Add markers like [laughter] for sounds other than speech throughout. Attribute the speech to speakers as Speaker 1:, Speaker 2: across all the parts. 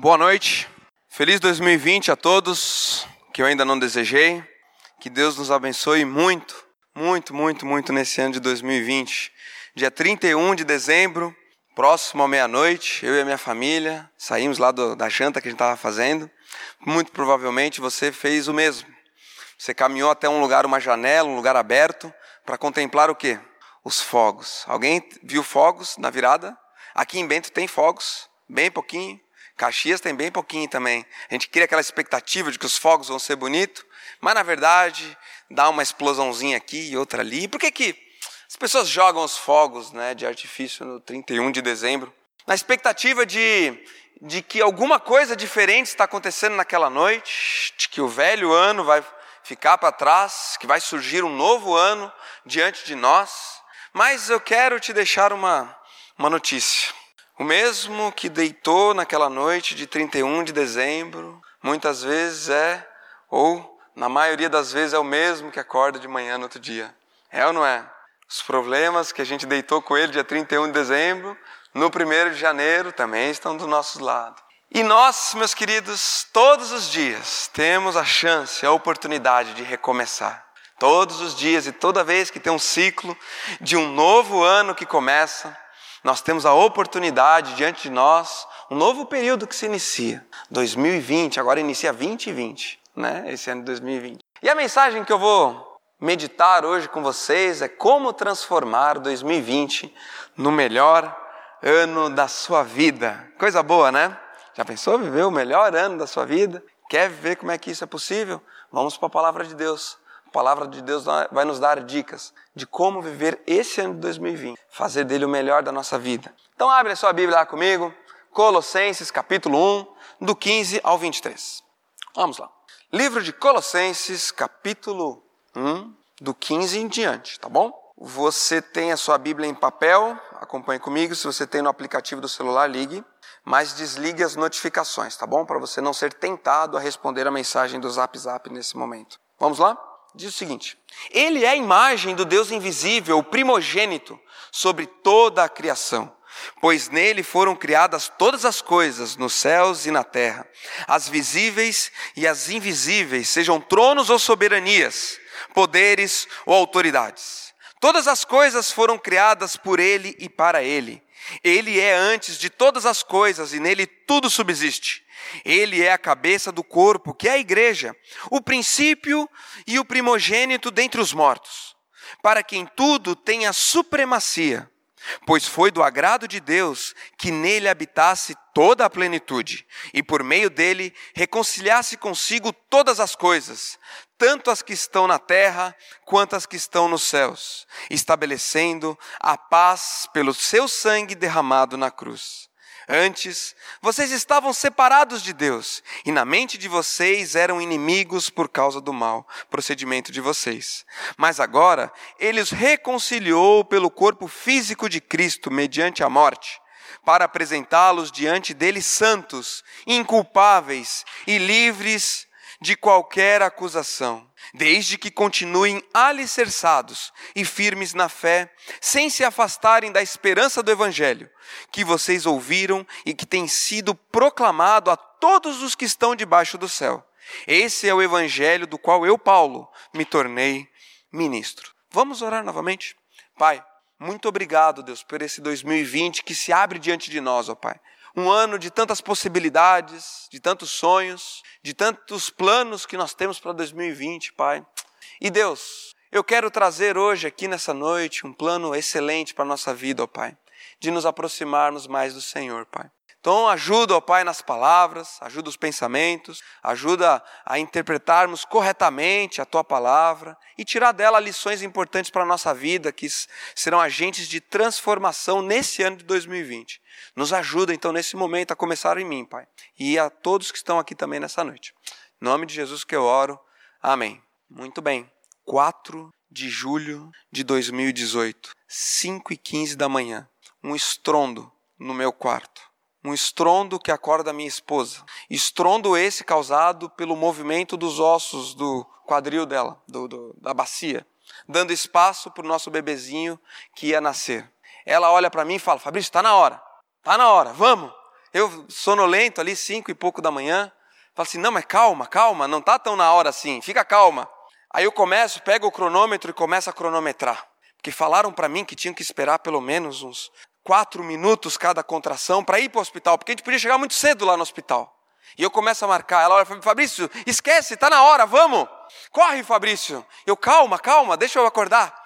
Speaker 1: Boa noite, feliz 2020 a todos que eu ainda não desejei. Que Deus nos abençoe muito, muito, muito, muito nesse ano de 2020. Dia 31 de dezembro, próximo à meia-noite, eu e a minha família saímos lá do, da janta que a gente estava fazendo. Muito provavelmente você fez o mesmo. Você caminhou até um lugar, uma janela, um lugar aberto, para contemplar o quê? Os fogos. Alguém viu fogos na virada? Aqui em Bento tem fogos, bem pouquinho. Caxias tem bem pouquinho também. A gente cria aquela expectativa de que os fogos vão ser bonitos, mas na verdade dá uma explosãozinha aqui e outra ali. Por que, que as pessoas jogam os fogos né, de artifício no 31 de dezembro? Na expectativa de, de que alguma coisa diferente está acontecendo naquela noite, de que o velho ano vai ficar para trás, que vai surgir um novo ano diante de nós. Mas eu quero te deixar uma, uma notícia. O mesmo que deitou naquela noite de 31 de dezembro, muitas vezes é, ou na maioria das vezes é o mesmo que acorda de manhã no outro dia. É ou não é? Os problemas que a gente deitou com ele dia 31 de dezembro, no 1 de janeiro também estão do nosso lado. E nós, meus queridos, todos os dias temos a chance, a oportunidade de recomeçar. Todos os dias e toda vez que tem um ciclo de um novo ano que começa, nós temos a oportunidade diante de nós, um novo período que se inicia. 2020, agora inicia 2020, né? Esse ano de 2020. E a mensagem que eu vou meditar hoje com vocês é como transformar 2020 no melhor ano da sua vida. Coisa boa, né? Já pensou viver o melhor ano da sua vida? Quer ver como é que isso é possível? Vamos para a palavra de Deus. A palavra de Deus vai nos dar dicas de como viver esse ano de 2020, fazer dele o melhor da nossa vida. Então abre a sua Bíblia lá comigo, Colossenses capítulo 1, do 15 ao 23. Vamos lá. Livro de Colossenses capítulo 1, do 15 em diante, tá bom? Você tem a sua Bíblia em papel, acompanhe comigo. Se você tem no aplicativo do celular, ligue, mas desligue as notificações, tá bom? Para você não ser tentado a responder a mensagem do Zap Zap nesse momento. Vamos lá? Diz o seguinte: Ele é a imagem do Deus invisível, o primogênito sobre toda a criação. Pois nele foram criadas todas as coisas, nos céus e na terra, as visíveis e as invisíveis, sejam tronos ou soberanias, poderes ou autoridades. Todas as coisas foram criadas por ele e para ele. Ele é antes de todas as coisas e nele tudo subsiste. Ele é a cabeça do corpo, que é a igreja, o princípio e o primogênito dentre os mortos, para quem tudo tenha supremacia, pois foi do agrado de Deus que nele habitasse toda a plenitude, e por meio dele reconciliasse consigo todas as coisas, tanto as que estão na terra quanto as que estão nos céus, estabelecendo a paz pelo seu sangue derramado na cruz. Antes, vocês estavam separados de Deus e na mente de vocês eram inimigos por causa do mal procedimento de vocês. Mas agora, ele os reconciliou pelo corpo físico de Cristo mediante a morte, para apresentá-los diante dele santos, inculpáveis e livres de qualquer acusação desde que continuem alicerçados e firmes na fé, sem se afastarem da esperança do Evangelho, que vocês ouviram e que tem sido proclamado a todos os que estão debaixo do céu. Esse é o Evangelho do qual eu, Paulo, me tornei ministro. Vamos orar novamente? Pai, muito obrigado, Deus, por esse 2020 que se abre diante de nós, ó Pai um ano de tantas possibilidades, de tantos sonhos, de tantos planos que nós temos para 2020, Pai. E Deus, eu quero trazer hoje aqui nessa noite um plano excelente para a nossa vida, ó Pai, de nos aproximarmos mais do Senhor, Pai. Então, ajuda, ó Pai, nas palavras, ajuda os pensamentos, ajuda a interpretarmos corretamente a Tua palavra e tirar dela lições importantes para a nossa vida, que serão agentes de transformação nesse ano de 2020. Nos ajuda, então, nesse momento, a começar em mim, Pai, e a todos que estão aqui também nessa noite. Em nome de Jesus que eu oro. Amém. Muito bem. 4 de julho de 2018, 5 e 15 da manhã. Um estrondo no meu quarto um estrondo que acorda minha esposa. Estrondo esse causado pelo movimento dos ossos do quadril dela, do, do, da bacia, dando espaço para o nosso bebezinho que ia nascer. Ela olha para mim e fala: Fabrício, está na hora, está na hora, vamos. Eu sonolento ali, cinco e pouco da manhã. Falo assim, não, mas calma, calma, não tá tão na hora assim, fica calma. Aí eu começo, pego o cronômetro e começo a cronometrar. Porque falaram para mim que tinham que esperar pelo menos uns quatro minutos cada contração para ir para o hospital, porque a gente podia chegar muito cedo lá no hospital. E eu começo a marcar. Ela olha, Fabrício, esquece, está na hora, vamos. Corre, Fabrício. Eu, calma, calma, deixa eu acordar.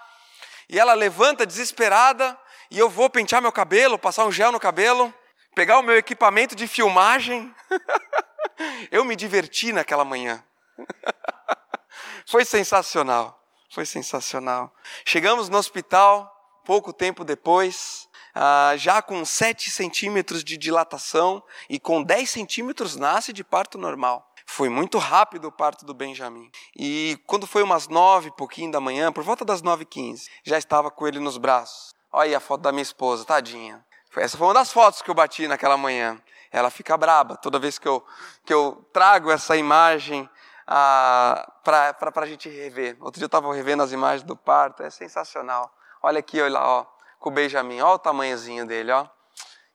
Speaker 1: E ela levanta desesperada, e eu vou pentear meu cabelo, passar um gel no cabelo, pegar o meu equipamento de filmagem. [laughs] eu me diverti naquela manhã. [laughs] Foi sensacional. Foi sensacional. Chegamos no hospital, pouco tempo depois, ah, já com 7 centímetros de dilatação e com 10 centímetros nasce de parto normal. Foi muito rápido o parto do Benjamin. E quando foi umas nove, pouquinho da manhã, por volta das nove e quinze, já estava com ele nos braços. Olha aí a foto da minha esposa, tadinha. Essa foi uma das fotos que eu bati naquela manhã. Ela fica braba toda vez que eu, que eu trago essa imagem ah, para a gente rever. Outro dia eu estava revendo as imagens do parto, é sensacional. Olha aqui, olha lá, ó, com o Benjamin, olha o tamanhozinho dele, ó.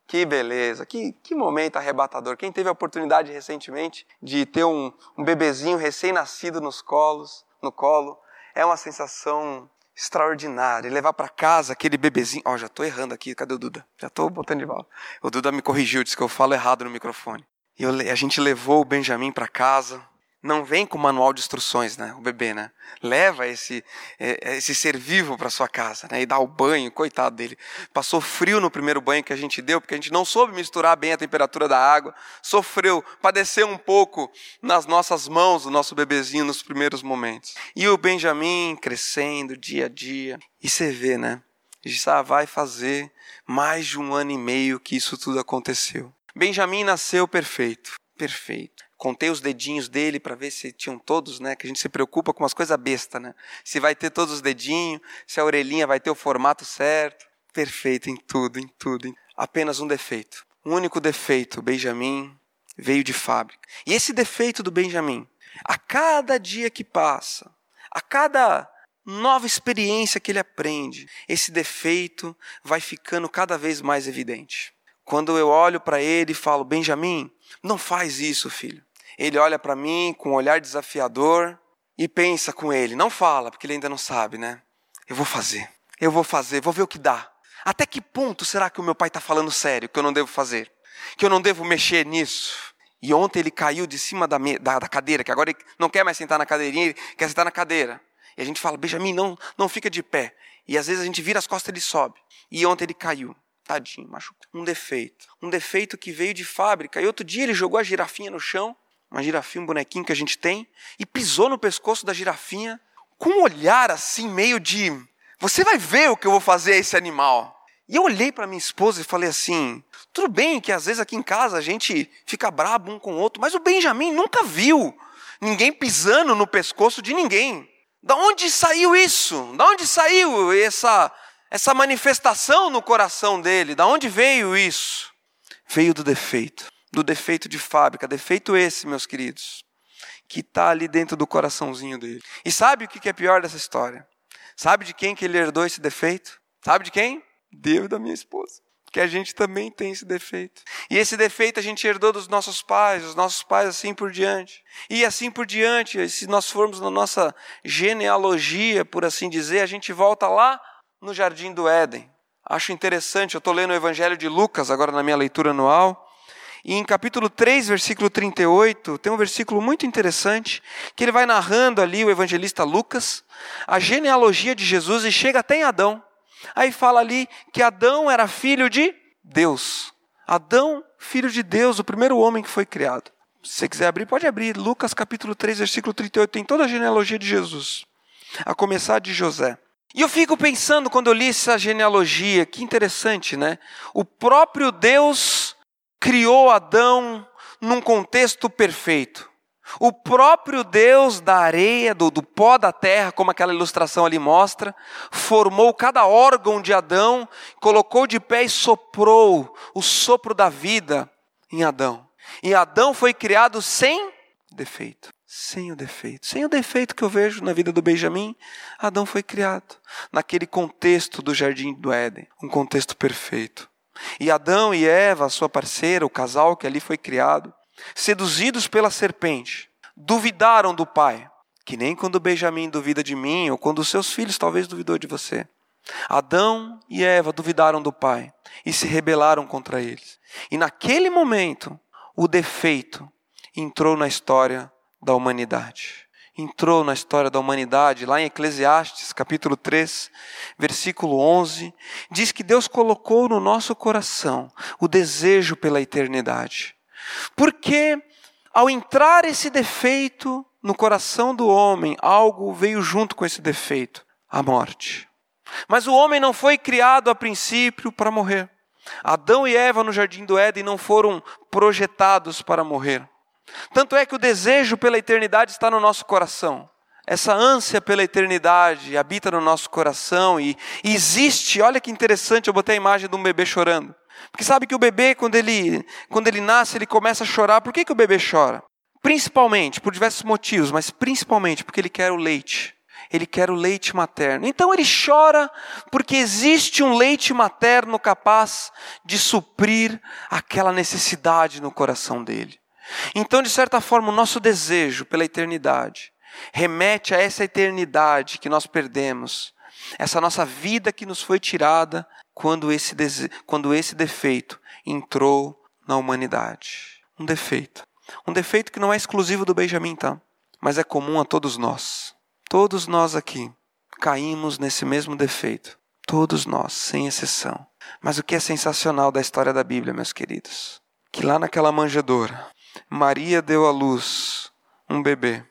Speaker 1: Que beleza, que, que momento arrebatador. Quem teve a oportunidade recentemente de ter um, um bebezinho recém-nascido nos colos, no colo, é uma sensação extraordinária. Levar para casa aquele bebezinho. Ó, oh, já estou errando aqui, cadê o Duda? Já estou botando de volta. O Duda me corrigiu, disse que eu falo errado no microfone. E eu, a gente levou o Benjamin para casa, não vem com manual de instruções, né? O bebê, né? Leva esse, é, é, esse ser vivo para sua casa, né? E dá o banho, coitado dele. Passou frio no primeiro banho que a gente deu, porque a gente não soube misturar bem a temperatura da água. Sofreu, padeceu um pouco nas nossas mãos o nosso bebezinho nos primeiros momentos. E o Benjamin crescendo dia a dia. E você vê, né? Já vai fazer mais de um ano e meio que isso tudo aconteceu. Benjamin nasceu perfeito, perfeito contei os dedinhos dele para ver se tinham todos, né? Que a gente se preocupa com umas coisas bestas, né? Se vai ter todos os dedinhos, se a orelhinha vai ter o formato certo. Perfeito em tudo, em tudo. Apenas um defeito. Um único defeito, Benjamin veio de fábrica. E esse defeito do Benjamin, a cada dia que passa, a cada nova experiência que ele aprende, esse defeito vai ficando cada vez mais evidente. Quando eu olho para ele e falo, Benjamin, não faz isso, filho. Ele olha para mim com um olhar desafiador e pensa com ele. Não fala, porque ele ainda não sabe, né? Eu vou fazer. Eu vou fazer, vou ver o que dá. Até que ponto será que o meu pai está falando sério, que eu não devo fazer? Que eu não devo mexer nisso? E ontem ele caiu de cima da, da, da cadeira, que agora ele não quer mais sentar na cadeirinha, ele quer sentar na cadeira. E a gente fala, Benjamin, não, não fica de pé. E às vezes a gente vira as costas e ele sobe. E ontem ele caiu. Tadinho, machucou. Um defeito. Um defeito que veio de fábrica. E outro dia ele jogou a girafinha no chão uma girafinha, um bonequinho que a gente tem, e pisou no pescoço da girafinha com um olhar assim, meio de: Você vai ver o que eu vou fazer a esse animal. E eu olhei para minha esposa e falei assim: Tudo bem que às vezes aqui em casa a gente fica brabo um com o outro, mas o Benjamin nunca viu ninguém pisando no pescoço de ninguém. Da onde saiu isso? Da onde saiu essa, essa manifestação no coração dele? Da onde veio isso? Veio do defeito do defeito de fábrica, defeito esse, meus queridos, que está ali dentro do coraçãozinho dele. E sabe o que é pior dessa história? Sabe de quem que ele herdou esse defeito? Sabe de quem? Deus da minha esposa. Que a gente também tem esse defeito. E esse defeito a gente herdou dos nossos pais, os nossos pais assim por diante. E assim por diante, se nós formos na nossa genealogia, por assim dizer, a gente volta lá no jardim do Éden. Acho interessante, eu estou lendo o Evangelho de Lucas agora na minha leitura anual. E em capítulo 3, versículo 38, tem um versículo muito interessante, que ele vai narrando ali, o evangelista Lucas, a genealogia de Jesus e chega até em Adão. Aí fala ali que Adão era filho de Deus. Adão, filho de Deus, o primeiro homem que foi criado. Se você quiser abrir, pode abrir. Lucas capítulo 3, versículo 38, tem toda a genealogia de Jesus. A começar de José. E eu fico pensando quando eu li essa genealogia, que interessante, né? O próprio Deus criou Adão num contexto perfeito. O próprio Deus da areia, do, do, pó da terra, como aquela ilustração ali mostra, formou cada órgão de Adão, colocou de pé e soprou o sopro da vida em Adão. E Adão foi criado sem defeito. Sem o defeito. Sem o defeito que eu vejo na vida do Benjamim, Adão foi criado naquele contexto do jardim do Éden um contexto perfeito. E Adão e Eva, sua parceira, o casal que ali foi criado, seduzidos pela serpente, duvidaram do pai, que nem quando Benjamim duvida de mim, ou quando seus filhos talvez duvidou de você. Adão e Eva duvidaram do pai e se rebelaram contra eles. E naquele momento, o defeito entrou na história da humanidade. Entrou na história da humanidade, lá em Eclesiastes, capítulo 3, versículo 11, diz que Deus colocou no nosso coração o desejo pela eternidade. Porque ao entrar esse defeito no coração do homem, algo veio junto com esse defeito: a morte. Mas o homem não foi criado a princípio para morrer. Adão e Eva no jardim do Éden não foram projetados para morrer. Tanto é que o desejo pela eternidade está no nosso coração. Essa ânsia pela eternidade habita no nosso coração e, existe, olha que interessante, eu botei a imagem de um bebê chorando. Porque sabe que o bebê, quando ele, quando ele nasce, ele começa a chorar. Por que, que o bebê chora? Principalmente, por diversos motivos, mas principalmente porque ele quer o leite. Ele quer o leite materno. Então ele chora porque existe um leite materno capaz de suprir aquela necessidade no coração dele. Então, de certa forma, o nosso desejo pela eternidade remete a essa eternidade que nós perdemos, essa nossa vida que nos foi tirada quando esse, quando esse defeito entrou na humanidade. Um defeito. Um defeito que não é exclusivo do Benjamin, tá? Mas é comum a todos nós. Todos nós aqui caímos nesse mesmo defeito. Todos nós, sem exceção. Mas o que é sensacional da história da Bíblia, meus queridos? Que lá naquela manjedoura, Maria deu à luz um bebê.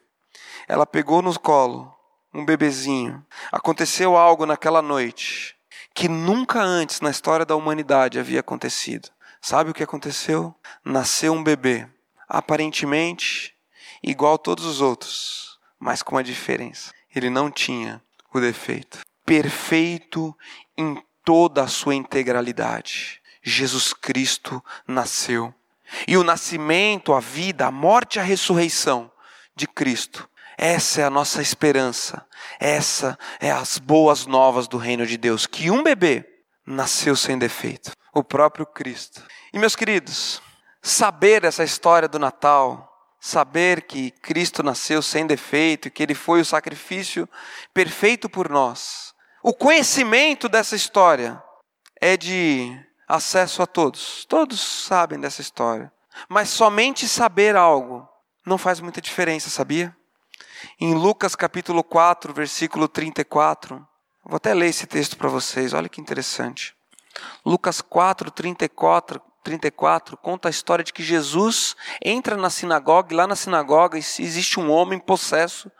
Speaker 1: Ela pegou no colo um bebezinho. Aconteceu algo naquela noite que nunca antes na história da humanidade havia acontecido. Sabe o que aconteceu? Nasceu um bebê, aparentemente igual a todos os outros, mas com uma diferença. Ele não tinha o defeito. Perfeito em toda a sua integralidade. Jesus Cristo nasceu. E o nascimento, a vida, a morte e a ressurreição de Cristo essa é a nossa esperança. Essa é as boas novas do reino de Deus, que um bebê nasceu sem defeito, o próprio Cristo. E meus queridos, saber essa história do Natal, saber que Cristo nasceu sem defeito e que ele foi o sacrifício perfeito por nós. O conhecimento dessa história é de acesso a todos. Todos sabem dessa história. Mas somente saber algo não faz muita diferença, sabia? Em Lucas capítulo 4, versículo 34, vou até ler esse texto para vocês, olha que interessante. Lucas 4, 34, 34 conta a história de que Jesus entra na sinagoga e lá na sinagoga existe um homem possesso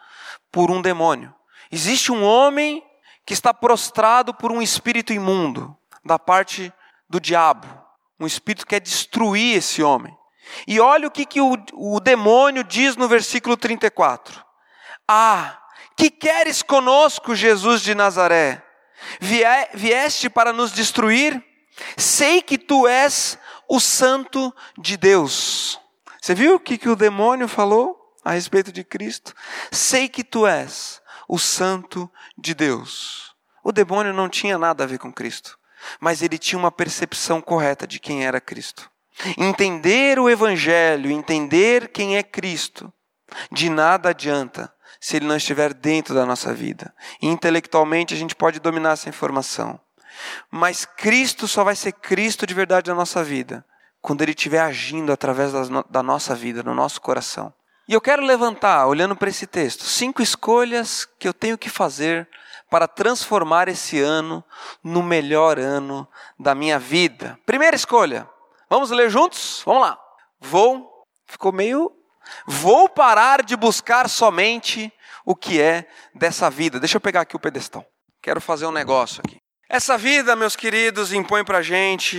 Speaker 1: por um demônio. Existe um homem que está prostrado por um espírito imundo da parte do diabo. Um espírito que quer destruir esse homem. E olha o que, que o, o demônio diz no versículo 34. Ah, que queres conosco, Jesus de Nazaré? Vieste para nos destruir? Sei que tu és o Santo de Deus. Você viu o que, que o demônio falou a respeito de Cristo? Sei que tu és o Santo de Deus. O demônio não tinha nada a ver com Cristo, mas ele tinha uma percepção correta de quem era Cristo. Entender o Evangelho, entender quem é Cristo, de nada adianta se ele não estiver dentro da nossa vida. Intelectualmente a gente pode dominar essa informação. Mas Cristo só vai ser Cristo de verdade na nossa vida quando Ele estiver agindo através da nossa vida, no nosso coração. E eu quero levantar, olhando para esse texto, cinco escolhas que eu tenho que fazer para transformar esse ano no melhor ano da minha vida. Primeira escolha, vamos ler juntos? Vamos lá. Vou, ficou meio Vou parar de buscar somente o que é dessa vida. Deixa eu pegar aqui o pedestal. Quero fazer um negócio aqui. Essa vida, meus queridos, impõe pra gente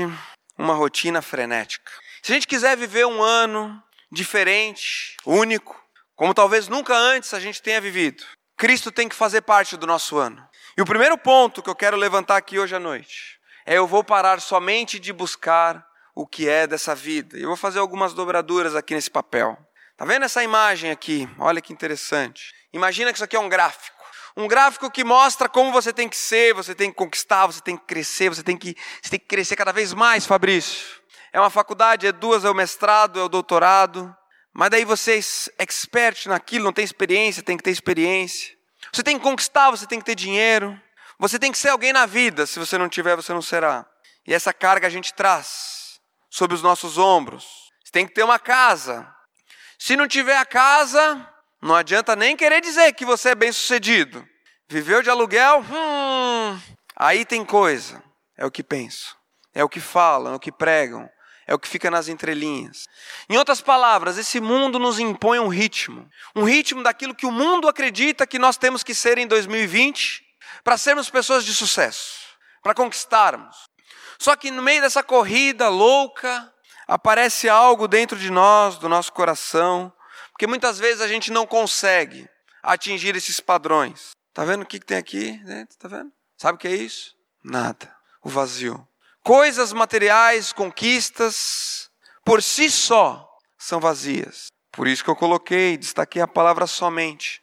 Speaker 1: uma rotina frenética. Se a gente quiser viver um ano diferente, único, como talvez nunca antes a gente tenha vivido, Cristo tem que fazer parte do nosso ano. E o primeiro ponto que eu quero levantar aqui hoje à noite é eu vou parar somente de buscar o que é dessa vida. Eu vou fazer algumas dobraduras aqui nesse papel. Tá vendo essa imagem aqui? Olha que interessante. Imagina que isso aqui é um gráfico. Um gráfico que mostra como você tem que ser, você tem que conquistar, você tem que crescer, você tem que, você tem que crescer cada vez mais, Fabrício. É uma faculdade, é duas, é o mestrado, é o doutorado. Mas daí você é expert naquilo, não tem experiência, tem que ter experiência. Você tem que conquistar, você tem que ter dinheiro. Você tem que ser alguém na vida, se você não tiver, você não será. E essa carga a gente traz sobre os nossos ombros. Você tem que ter uma casa. Se não tiver a casa, não adianta nem querer dizer que você é bem sucedido. Viveu de aluguel? Hum, aí tem coisa. É o que penso. É o que falam, é o que pregam. É o que fica nas entrelinhas. Em outras palavras, esse mundo nos impõe um ritmo. Um ritmo daquilo que o mundo acredita que nós temos que ser em 2020 para sermos pessoas de sucesso, para conquistarmos. Só que no meio dessa corrida louca, aparece algo dentro de nós, do nosso coração, porque muitas vezes a gente não consegue atingir esses padrões. Tá vendo o que tem aqui dentro? Tá vendo? Sabe o que é isso? Nada. O vazio. Coisas materiais, conquistas, por si só, são vazias. Por isso que eu coloquei, destaquei a palavra somente.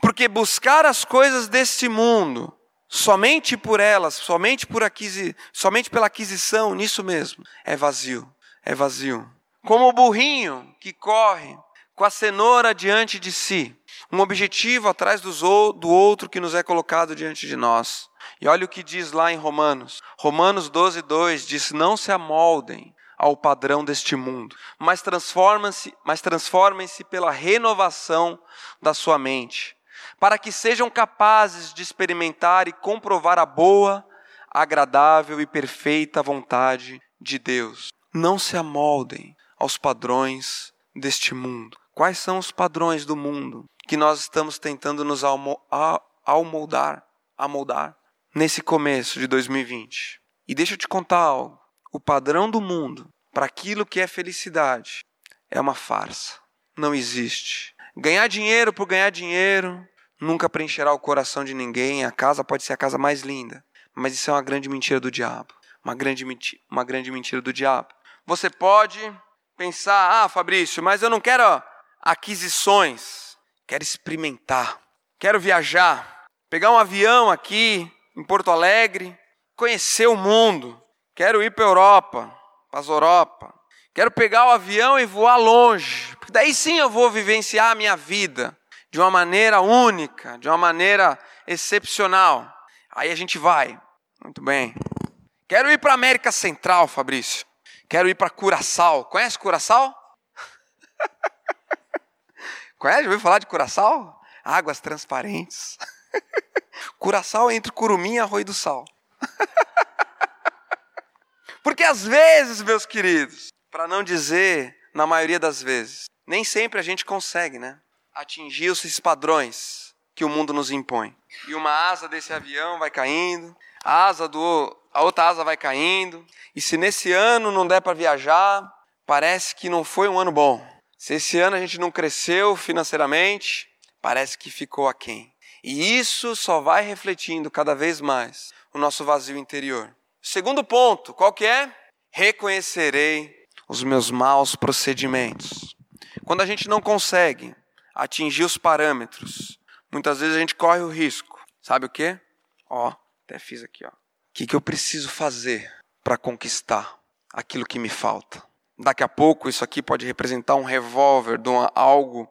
Speaker 1: Porque buscar as coisas deste mundo, somente por elas, somente, por aquisi, somente pela aquisição, nisso mesmo, é vazio. É vazio. Como o burrinho que corre com a cenoura diante de si, um objetivo atrás do outro que nos é colocado diante de nós. E olha o que diz lá em Romanos. Romanos 12, 2 diz: Não se amoldem ao padrão deste mundo, mas transformem-se mas transformem-se pela renovação da sua mente, para que sejam capazes de experimentar e comprovar a boa, agradável e perfeita vontade de Deus. Não se amoldem aos padrões deste mundo, Quais são os padrões do mundo que nós estamos tentando nos amoldar, amoldar nesse começo de 2020? E deixa eu te contar algo. O padrão do mundo para aquilo que é felicidade é uma farsa. Não existe. Ganhar dinheiro por ganhar dinheiro nunca preencherá o coração de ninguém. A casa pode ser a casa mais linda, mas isso é uma grande mentira do diabo. Uma grande, uma grande mentira do diabo. Você pode pensar, ah, Fabrício, mas eu não quero aquisições, quero experimentar, quero viajar, pegar um avião aqui em Porto Alegre, conhecer o mundo, quero ir para a Europa, para as Europa, quero pegar o avião e voar longe, porque daí sim eu vou vivenciar a minha vida de uma maneira única, de uma maneira excepcional. Aí a gente vai, muito bem. Quero ir para a América Central, Fabrício. Quero ir para Curaçao. Conhece Curaçao? Conhece? Já ouviu falar de curaçal? Águas transparentes. [laughs] curaçal entre curumim e arroio do sal. [laughs] Porque às vezes, meus queridos, para não dizer na maioria das vezes, nem sempre a gente consegue, né? Atingir esses padrões que o mundo nos impõe. E uma asa desse avião vai caindo, a asa do a outra asa vai caindo, e se nesse ano não der para viajar, parece que não foi um ano bom. Se esse ano a gente não cresceu financeiramente, parece que ficou aquém. E isso só vai refletindo cada vez mais o nosso vazio interior. Segundo ponto, qual que é? Reconhecerei os meus maus procedimentos. Quando a gente não consegue atingir os parâmetros, muitas vezes a gente corre o risco. Sabe o quê? Ó, até fiz aqui, ó. O que, que eu preciso fazer para conquistar aquilo que me falta? Daqui a pouco isso aqui pode representar um revólver, de uma, algo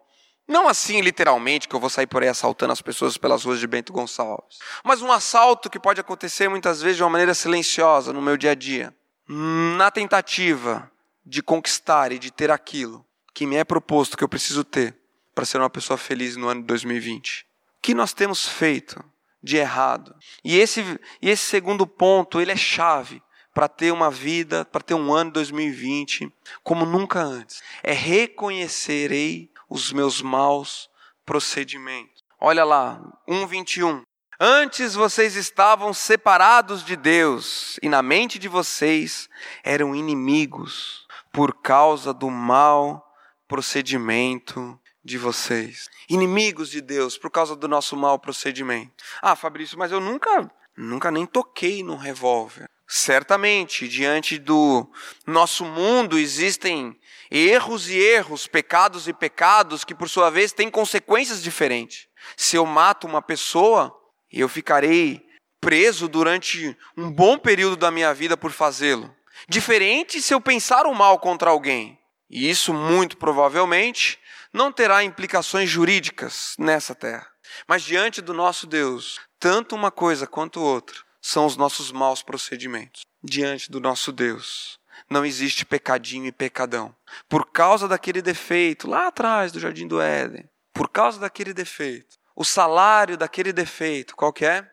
Speaker 1: não assim literalmente que eu vou sair por aí assaltando as pessoas pelas ruas de Bento Gonçalves, mas um assalto que pode acontecer muitas vezes de uma maneira silenciosa no meu dia a dia, na tentativa de conquistar e de ter aquilo que me é proposto que eu preciso ter para ser uma pessoa feliz no ano de 2020. O que nós temos feito de errado? E esse, e esse segundo ponto, ele é chave para ter uma vida, para ter um ano 2020 como nunca antes. É reconhecerei os meus maus procedimentos. Olha lá, 1:21. Antes vocês estavam separados de Deus e na mente de vocês eram inimigos por causa do mau procedimento de vocês. Inimigos de Deus por causa do nosso mau procedimento. Ah, Fabrício, mas eu nunca, nunca nem toquei num revólver. Certamente, diante do nosso mundo existem erros e erros, pecados e pecados que, por sua vez, têm consequências diferentes. Se eu mato uma pessoa, eu ficarei preso durante um bom período da minha vida por fazê-lo. Diferente se eu pensar o mal contra alguém. E isso, muito provavelmente, não terá implicações jurídicas nessa terra. Mas diante do nosso Deus, tanto uma coisa quanto outra são os nossos maus procedimentos. Diante do nosso Deus, não existe pecadinho e pecadão. Por causa daquele defeito lá atrás do jardim do Éden, por causa daquele defeito, o salário daquele defeito, qual que é?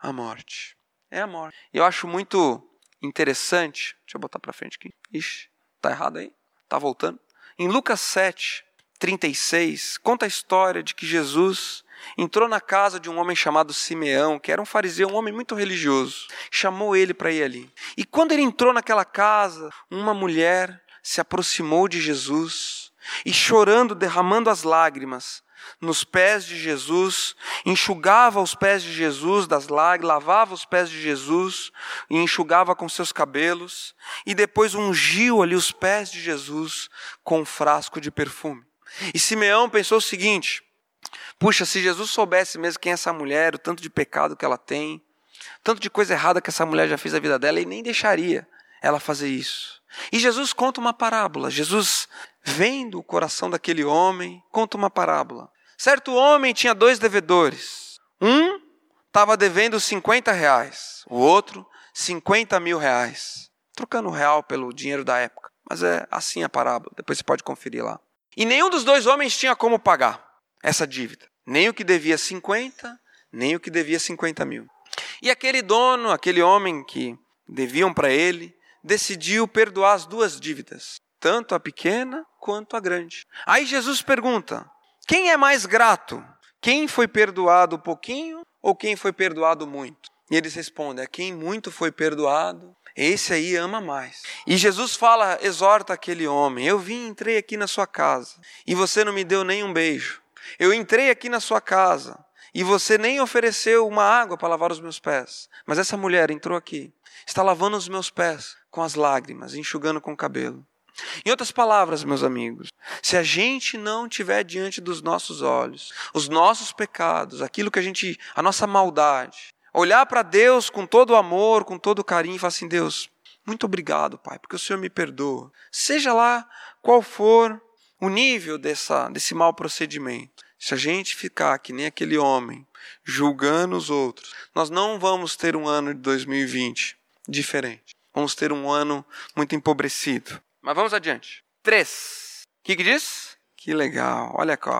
Speaker 1: A morte. É a morte. Eu acho muito interessante, deixa eu botar para frente aqui. Ixi, tá errado aí? Tá voltando? Em Lucas 7, 36, conta a história de que Jesus entrou na casa de um homem chamado Simeão, que era um fariseu, um homem muito religioso. Chamou ele para ir ali. E quando ele entrou naquela casa, uma mulher se aproximou de Jesus e, chorando, derramando as lágrimas, nos pés de Jesus, enxugava os pés de Jesus das lágrimas, lavava os pés de Jesus e enxugava com seus cabelos, e depois ungiu ali os pés de Jesus com um frasco de perfume. E Simeão pensou o seguinte: puxa, se Jesus soubesse mesmo quem é essa mulher, o tanto de pecado que ela tem, tanto de coisa errada que essa mulher já fez na vida dela, ele nem deixaria ela fazer isso. E Jesus conta uma parábola. Jesus, vendo o coração daquele homem, conta uma parábola. Certo homem tinha dois devedores. Um estava devendo 50 reais, o outro 50 mil reais. Trocando o real pelo dinheiro da época. Mas é assim a parábola, depois você pode conferir lá. E nenhum dos dois homens tinha como pagar essa dívida. Nem o que devia 50, nem o que devia 50 mil. E aquele dono, aquele homem que deviam para ele, decidiu perdoar as duas dívidas, tanto a pequena quanto a grande. Aí Jesus pergunta: quem é mais grato? Quem foi perdoado pouquinho ou quem foi perdoado muito? E eles respondem: é quem muito foi perdoado, esse aí ama mais. E Jesus fala, exorta aquele homem: Eu vim, entrei aqui na sua casa e você não me deu nem um beijo. Eu entrei aqui na sua casa e você nem ofereceu uma água para lavar os meus pés. Mas essa mulher entrou aqui, está lavando os meus pés com as lágrimas, enxugando com o cabelo. Em outras palavras, meus amigos, se a gente não tiver diante dos nossos olhos os nossos pecados, aquilo que a gente, a nossa maldade, olhar para Deus com todo o amor, com todo o carinho e falar assim: Deus, muito obrigado, Pai, porque o Senhor me perdoa. Seja lá qual for o nível dessa, desse mau procedimento, se a gente ficar que nem aquele homem, julgando os outros, nós não vamos ter um ano de 2020 diferente. Vamos ter um ano muito empobrecido. Mas vamos adiante. Três. O que, que diz? Que legal. Olha aqui,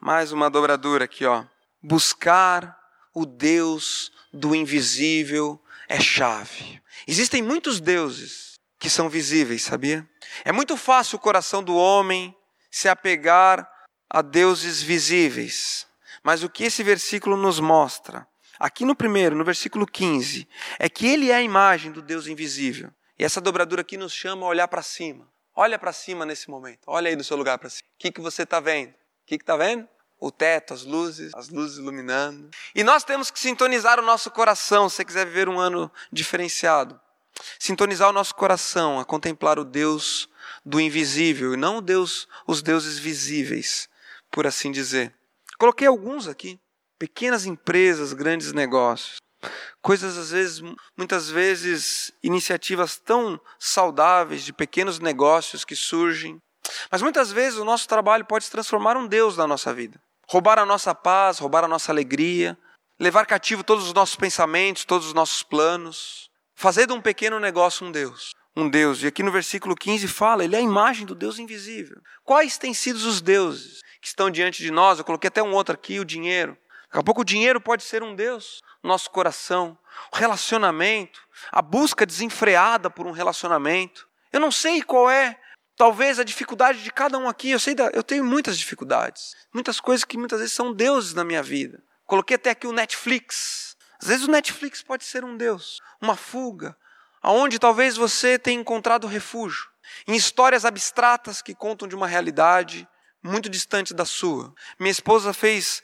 Speaker 1: mais uma dobradura aqui, ó. Buscar o Deus do invisível é chave. Existem muitos deuses que são visíveis, sabia? É muito fácil o coração do homem se apegar a deuses visíveis. Mas o que esse versículo nos mostra, aqui no primeiro, no versículo 15, é que ele é a imagem do Deus invisível. E essa dobradura aqui nos chama a olhar para cima. Olha para cima nesse momento. Olha aí do seu lugar para cima. O que, que você está vendo? O que está vendo? O teto, as luzes, as luzes iluminando. E nós temos que sintonizar o nosso coração se você quiser viver um ano diferenciado. Sintonizar o nosso coração a contemplar o Deus do invisível e não Deus, os deuses visíveis, por assim dizer. Coloquei alguns aqui. Pequenas empresas, grandes negócios. Coisas, às vezes, muitas vezes, iniciativas tão saudáveis de pequenos negócios que surgem. Mas muitas vezes o nosso trabalho pode se transformar um Deus na nossa vida. Roubar a nossa paz, roubar a nossa alegria, levar cativo todos os nossos pensamentos, todos os nossos planos. Fazer de um pequeno negócio um Deus. Um Deus. E aqui no versículo 15 fala, ele é a imagem do Deus invisível. Quais têm sido os deuses que estão diante de nós? Eu coloquei até um outro aqui, o dinheiro. Daqui a pouco o dinheiro pode ser um Deus nosso coração, o relacionamento, a busca desenfreada por um relacionamento. Eu não sei qual é, talvez, a dificuldade de cada um aqui. Eu sei, da, eu tenho muitas dificuldades, muitas coisas que muitas vezes são deuses na minha vida. Coloquei até aqui o Netflix. Às vezes o Netflix pode ser um Deus, uma fuga, aonde talvez você tenha encontrado refúgio em histórias abstratas que contam de uma realidade muito distante da sua. Minha esposa fez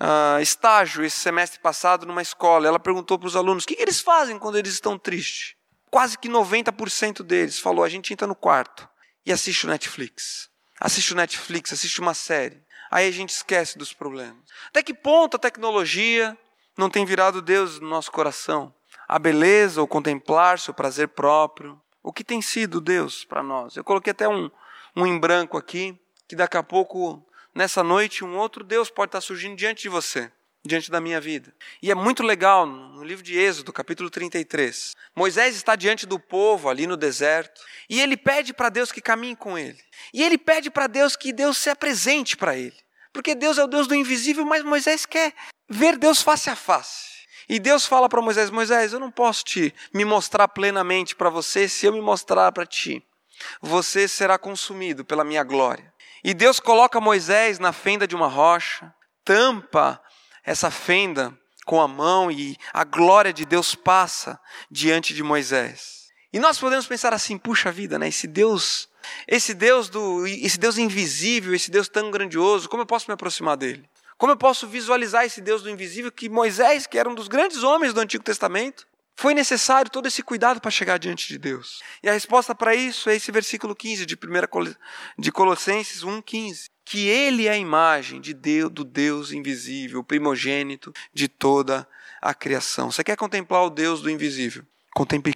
Speaker 1: uh, estágio esse semestre passado numa escola. Ela perguntou para os alunos o que, que eles fazem quando eles estão tristes. Quase que 90% deles falou: a gente entra no quarto e assiste o Netflix. Assiste o Netflix, assiste uma série. Aí a gente esquece dos problemas. Até que ponto a tecnologia não tem virado Deus no nosso coração? A beleza ou contemplar-se o prazer próprio? O que tem sido Deus para nós? Eu coloquei até um, um em branco aqui, que daqui a pouco, nessa noite, um outro Deus pode estar surgindo diante de você diante da minha vida. E é muito legal, no livro de Êxodo, capítulo 33, Moisés está diante do povo ali no deserto, e ele pede para Deus que caminhe com ele. E ele pede para Deus que Deus se apresente para ele. Porque Deus é o Deus do invisível, mas Moisés quer ver Deus face a face. E Deus fala para Moisés: Moisés, eu não posso te me mostrar plenamente para você se eu me mostrar para ti. Você será consumido pela minha glória. E Deus coloca Moisés na fenda de uma rocha, tampa essa fenda com a mão e a glória de Deus passa diante de Moisés. E nós podemos pensar assim, puxa vida, né? Esse Deus, esse Deus do, esse Deus invisível, esse Deus tão grandioso, como eu posso me aproximar dele? Como eu posso visualizar esse Deus do invisível que Moisés, que era um dos grandes homens do Antigo Testamento, foi necessário todo esse cuidado para chegar diante de Deus. E a resposta para isso é esse versículo 15 de 1 de Colossenses 1:15 que ele é a imagem de Deus, do Deus invisível, primogênito de toda a criação. Você quer contemplar o Deus do invisível? Contemple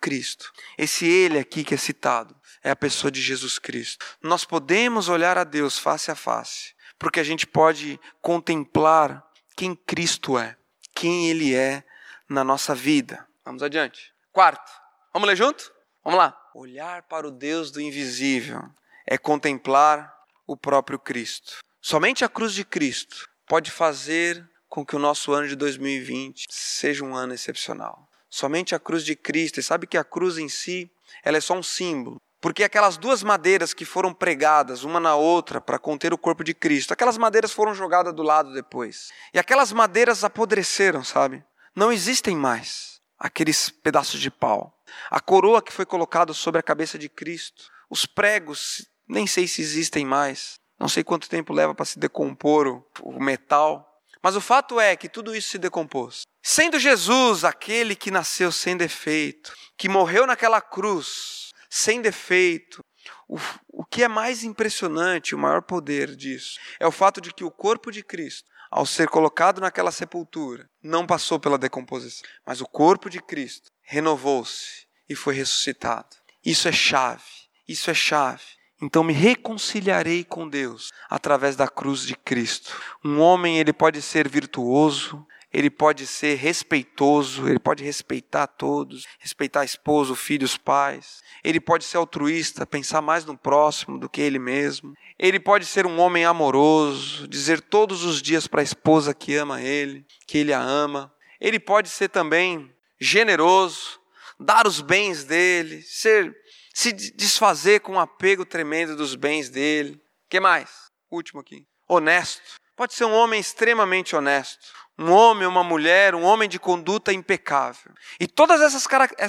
Speaker 1: Cristo. Esse ele aqui que é citado é a pessoa de Jesus Cristo. Nós podemos olhar a Deus face a face, porque a gente pode contemplar quem Cristo é, quem ele é na nossa vida. Vamos adiante. Quarto, vamos ler junto? Vamos lá. Olhar para o Deus do invisível é contemplar o próprio Cristo. Somente a cruz de Cristo pode fazer com que o nosso ano de 2020 seja um ano excepcional. Somente a cruz de Cristo. E sabe que a cruz em si, ela é só um símbolo. Porque aquelas duas madeiras que foram pregadas uma na outra para conter o corpo de Cristo, aquelas madeiras foram jogadas do lado depois. E aquelas madeiras apodreceram, sabe? Não existem mais aqueles pedaços de pau. A coroa que foi colocada sobre a cabeça de Cristo, os pregos nem sei se existem mais. Não sei quanto tempo leva para se decompor o, o metal. Mas o fato é que tudo isso se decompôs. Sendo Jesus aquele que nasceu sem defeito, que morreu naquela cruz sem defeito, o, o que é mais impressionante, o maior poder disso, é o fato de que o corpo de Cristo, ao ser colocado naquela sepultura, não passou pela decomposição, mas o corpo de Cristo renovou-se e foi ressuscitado. Isso é chave, isso é chave. Então me reconciliarei com Deus através da cruz de Cristo. Um homem, ele pode ser virtuoso, ele pode ser respeitoso, ele pode respeitar todos, respeitar a esposa, o filho, os pais. Ele pode ser altruísta, pensar mais no próximo do que ele mesmo. Ele pode ser um homem amoroso, dizer todos os dias para a esposa que ama ele, que ele a ama. Ele pode ser também generoso, dar os bens dele, ser se desfazer com um apego tremendo dos bens dele. que mais? Último aqui. Honesto. Pode ser um homem extremamente honesto. Um homem, uma mulher, um homem de conduta impecável. E todas essas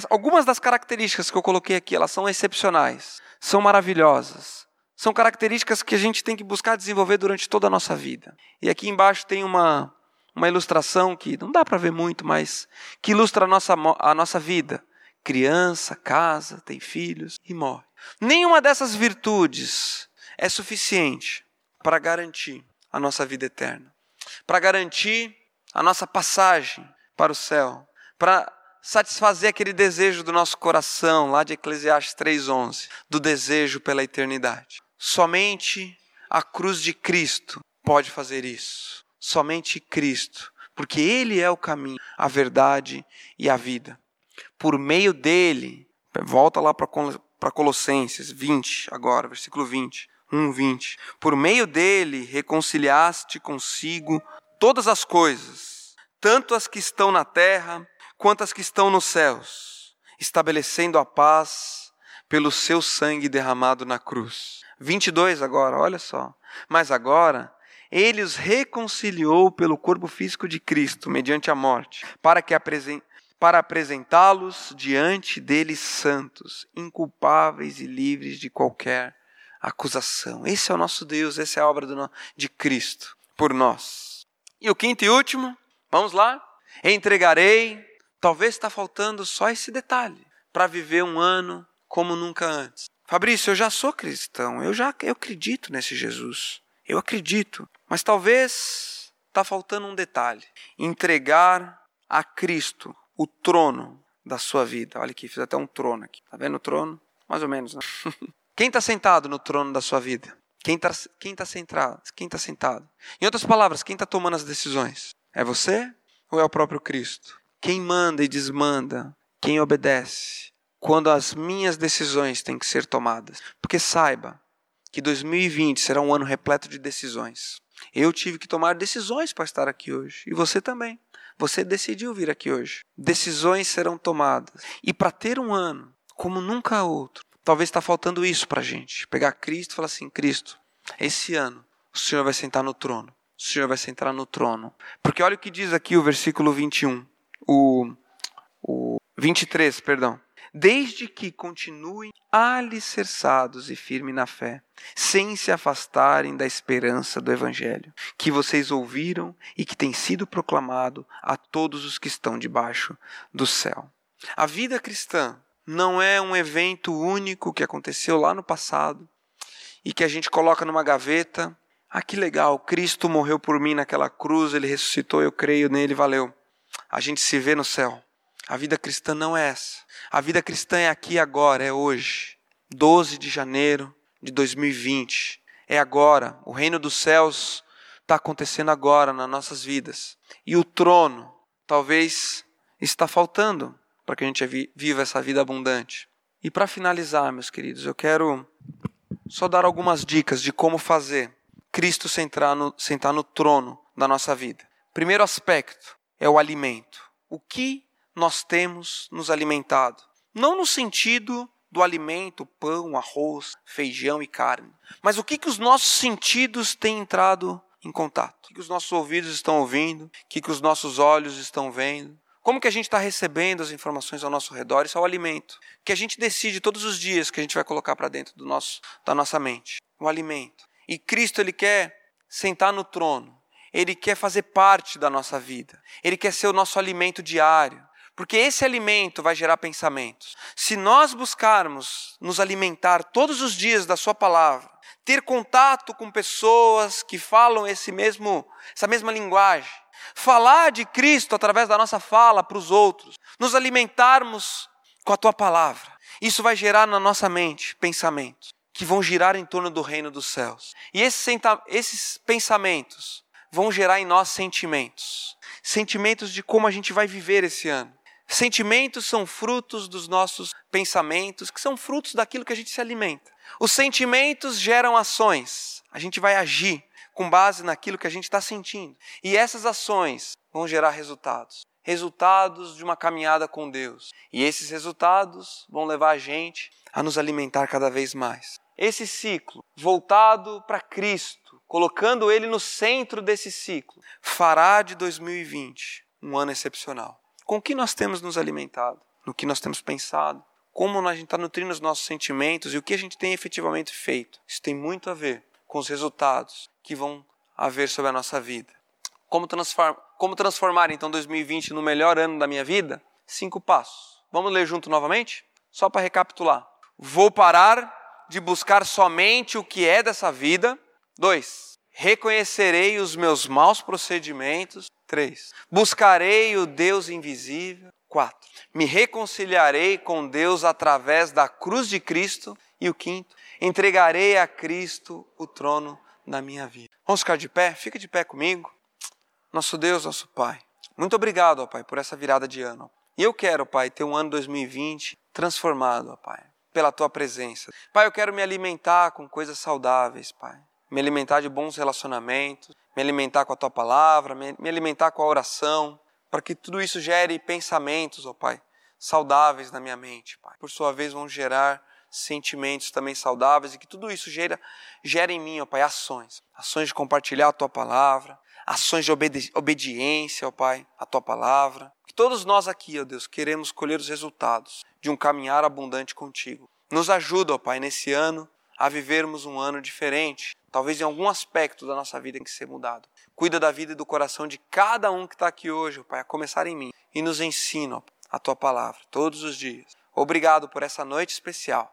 Speaker 1: algumas das características que eu coloquei aqui, elas são excepcionais, são maravilhosas. São características que a gente tem que buscar desenvolver durante toda a nossa vida. E aqui embaixo tem uma uma ilustração que não dá para ver muito, mas que ilustra a nossa, a nossa vida criança, casa, tem filhos e morre. Nenhuma dessas virtudes é suficiente para garantir a nossa vida eterna, para garantir a nossa passagem para o céu, para satisfazer aquele desejo do nosso coração, lá de Eclesiastes 3:11, do desejo pela eternidade. Somente a cruz de Cristo pode fazer isso. Somente Cristo, porque ele é o caminho, a verdade e a vida por meio dele, volta lá para Colossenses 20, agora, versículo 20, 1, 20. Por meio dele reconciliaste consigo todas as coisas, tanto as que estão na terra quanto as que estão nos céus, estabelecendo a paz pelo seu sangue derramado na cruz. 22 agora, olha só. Mas agora ele os reconciliou pelo corpo físico de Cristo, mediante a morte, para que para apresentá-los diante deles santos, inculpáveis e livres de qualquer acusação. Esse é o nosso Deus, essa é a obra de Cristo por nós. E o quinto e último, vamos lá? Entregarei. Talvez está faltando só esse detalhe para viver um ano como nunca antes. Fabrício, eu já sou cristão, eu já eu acredito nesse Jesus. Eu acredito, mas talvez está faltando um detalhe: entregar a Cristo o trono da sua vida. Olha aqui, fiz até um trono aqui. Tá vendo o trono? Mais ou menos, né? [laughs] Quem está sentado no trono da sua vida? Quem está quem tá sentado? Quem tá sentado? Em outras palavras, quem está tomando as decisões? É você ou é o próprio Cristo? Quem manda e desmanda? Quem obedece? Quando as minhas decisões têm que ser tomadas. Porque saiba que 2020 será um ano repleto de decisões. Eu tive que tomar decisões para estar aqui hoje. E você também. Você decidiu vir aqui hoje. Decisões serão tomadas. E para ter um ano como nunca outro, talvez está faltando isso para a gente. Pegar Cristo e falar assim: Cristo, esse ano o Senhor vai sentar no trono. O Senhor vai sentar no trono. Porque olha o que diz aqui o versículo 21. O, o 23, perdão desde que continuem alicerçados e firmes na fé, sem se afastarem da esperança do Evangelho, que vocês ouviram e que tem sido proclamado a todos os que estão debaixo do céu. A vida cristã não é um evento único que aconteceu lá no passado e que a gente coloca numa gaveta. Ah, que legal, Cristo morreu por mim naquela cruz, ele ressuscitou, eu creio nele, valeu. A gente se vê no céu. A vida cristã não é essa. A vida cristã é aqui agora, é hoje. 12 de janeiro de 2020. É agora. O reino dos céus está acontecendo agora nas nossas vidas. E o trono talvez está faltando para que a gente viva essa vida abundante. E para finalizar, meus queridos, eu quero só dar algumas dicas de como fazer Cristo sentar no, sentar no trono da nossa vida. Primeiro aspecto é o alimento. O que nós temos nos alimentado. Não no sentido do alimento, pão, arroz, feijão e carne, mas o que, que os nossos sentidos têm entrado em contato. O que, que os nossos ouvidos estão ouvindo, o que, que os nossos olhos estão vendo. Como que a gente está recebendo as informações ao nosso redor? Isso é o alimento. Que a gente decide todos os dias que a gente vai colocar para dentro do nosso, da nossa mente. O alimento. E Cristo, Ele quer sentar no trono. Ele quer fazer parte da nossa vida. Ele quer ser o nosso alimento diário. Porque esse alimento vai gerar pensamentos. Se nós buscarmos nos alimentar todos os dias da Sua palavra, ter contato com pessoas que falam esse mesmo, essa mesma linguagem, falar de Cristo através da nossa fala para os outros, nos alimentarmos com a Tua palavra, isso vai gerar na nossa mente pensamentos que vão girar em torno do reino dos céus. E esses, pensamentos vão gerar em nós sentimentos sentimentos de como a gente vai viver esse ano. Sentimentos são frutos dos nossos pensamentos, que são frutos daquilo que a gente se alimenta. Os sentimentos geram ações. A gente vai agir com base naquilo que a gente está sentindo. E essas ações vão gerar resultados. Resultados de uma caminhada com Deus. E esses resultados vão levar a gente a nos alimentar cada vez mais. Esse ciclo, voltado para Cristo, colocando Ele no centro desse ciclo, fará de 2020 um ano excepcional com o que nós temos nos alimentado, no que nós temos pensado, como a gente está nutrindo os nossos sentimentos e o que a gente tem efetivamente feito. Isso tem muito a ver com os resultados que vão haver sobre a nossa vida. Como, transform, como transformar então 2020 no melhor ano da minha vida? Cinco passos. Vamos ler junto novamente? Só para recapitular. Vou parar de buscar somente o que é dessa vida. Dois. Reconhecerei os meus maus procedimentos. 3. Buscarei o Deus invisível. 4. Me reconciliarei com Deus através da cruz de Cristo. E o quinto, entregarei a Cristo o trono da minha vida. Vamos ficar de pé? Fica de pé comigo. Nosso Deus, nosso Pai. Muito obrigado, ó Pai, por essa virada de ano. E eu quero, Pai, ter um ano 2020 transformado, ó Pai, pela Tua presença. Pai, eu quero me alimentar com coisas saudáveis, Pai. Me alimentar de bons relacionamentos, me alimentar com a tua palavra, me, alimentar com a oração, para que tudo isso gere pensamentos, ó Pai, saudáveis na minha mente, Pai. Por sua vez, vão gerar sentimentos também saudáveis e que tudo isso gera, gera em mim, ó Pai, ações. Ações de compartilhar a tua palavra, ações de obedi obediência, ó Pai, à tua palavra. Que todos nós aqui, ó Deus, queremos colher os resultados de um caminhar abundante contigo. Nos ajuda, ó Pai, nesse ano a vivermos um ano diferente, Talvez em algum aspecto da nossa vida tem que ser mudado. Cuida da vida e do coração de cada um que está aqui hoje, Pai, a começar em mim. E nos ensina a tua palavra todos os dias. Obrigado por essa noite especial.